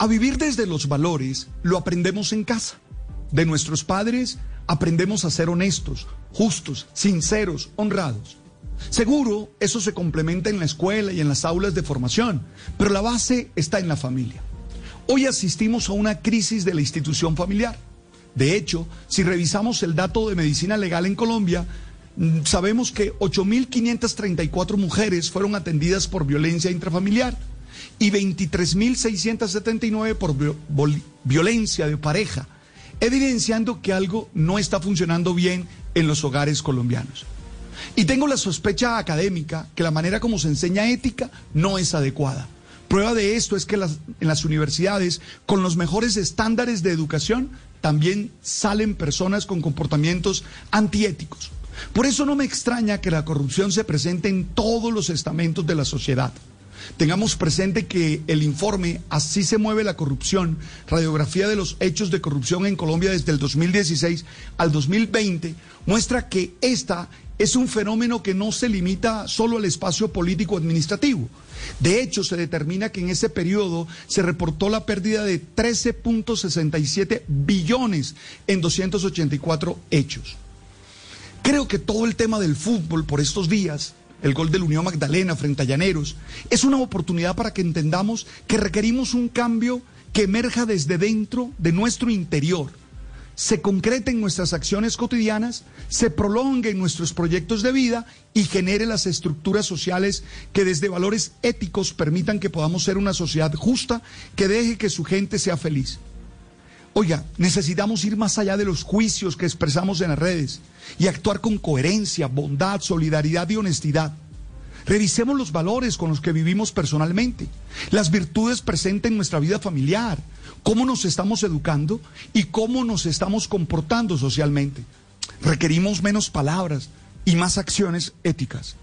A vivir desde los valores lo aprendemos en casa. De nuestros padres aprendemos a ser honestos, justos, sinceros, honrados. Seguro, eso se complementa en la escuela y en las aulas de formación, pero la base está en la familia. Hoy asistimos a una crisis de la institución familiar. De hecho, si revisamos el dato de medicina legal en Colombia, mm, sabemos que 8.534 mujeres fueron atendidas por violencia intrafamiliar y 23.679 por violencia de pareja, evidenciando que algo no está funcionando bien en los hogares colombianos. Y tengo la sospecha académica que la manera como se enseña ética no es adecuada. Prueba de esto es que en las universidades, con los mejores estándares de educación, también salen personas con comportamientos antiéticos. Por eso no me extraña que la corrupción se presente en todos los estamentos de la sociedad. Tengamos presente que el informe Así se mueve la corrupción, radiografía de los hechos de corrupción en Colombia desde el 2016 al 2020, muestra que esta es un fenómeno que no se limita solo al espacio político administrativo. De hecho, se determina que en ese periodo se reportó la pérdida de 13.67 billones en 284 hechos. Creo que todo el tema del fútbol por estos días, el gol de la Unión Magdalena frente a Llaneros, es una oportunidad para que entendamos que requerimos un cambio que emerja desde dentro de nuestro interior se concrete en nuestras acciones cotidianas, se prolongue en nuestros proyectos de vida y genere las estructuras sociales que desde valores éticos permitan que podamos ser una sociedad justa que deje que su gente sea feliz. Oiga, necesitamos ir más allá de los juicios que expresamos en las redes y actuar con coherencia, bondad, solidaridad y honestidad. Revisemos los valores con los que vivimos personalmente, las virtudes presentes en nuestra vida familiar, cómo nos estamos educando y cómo nos estamos comportando socialmente. Requerimos menos palabras y más acciones éticas.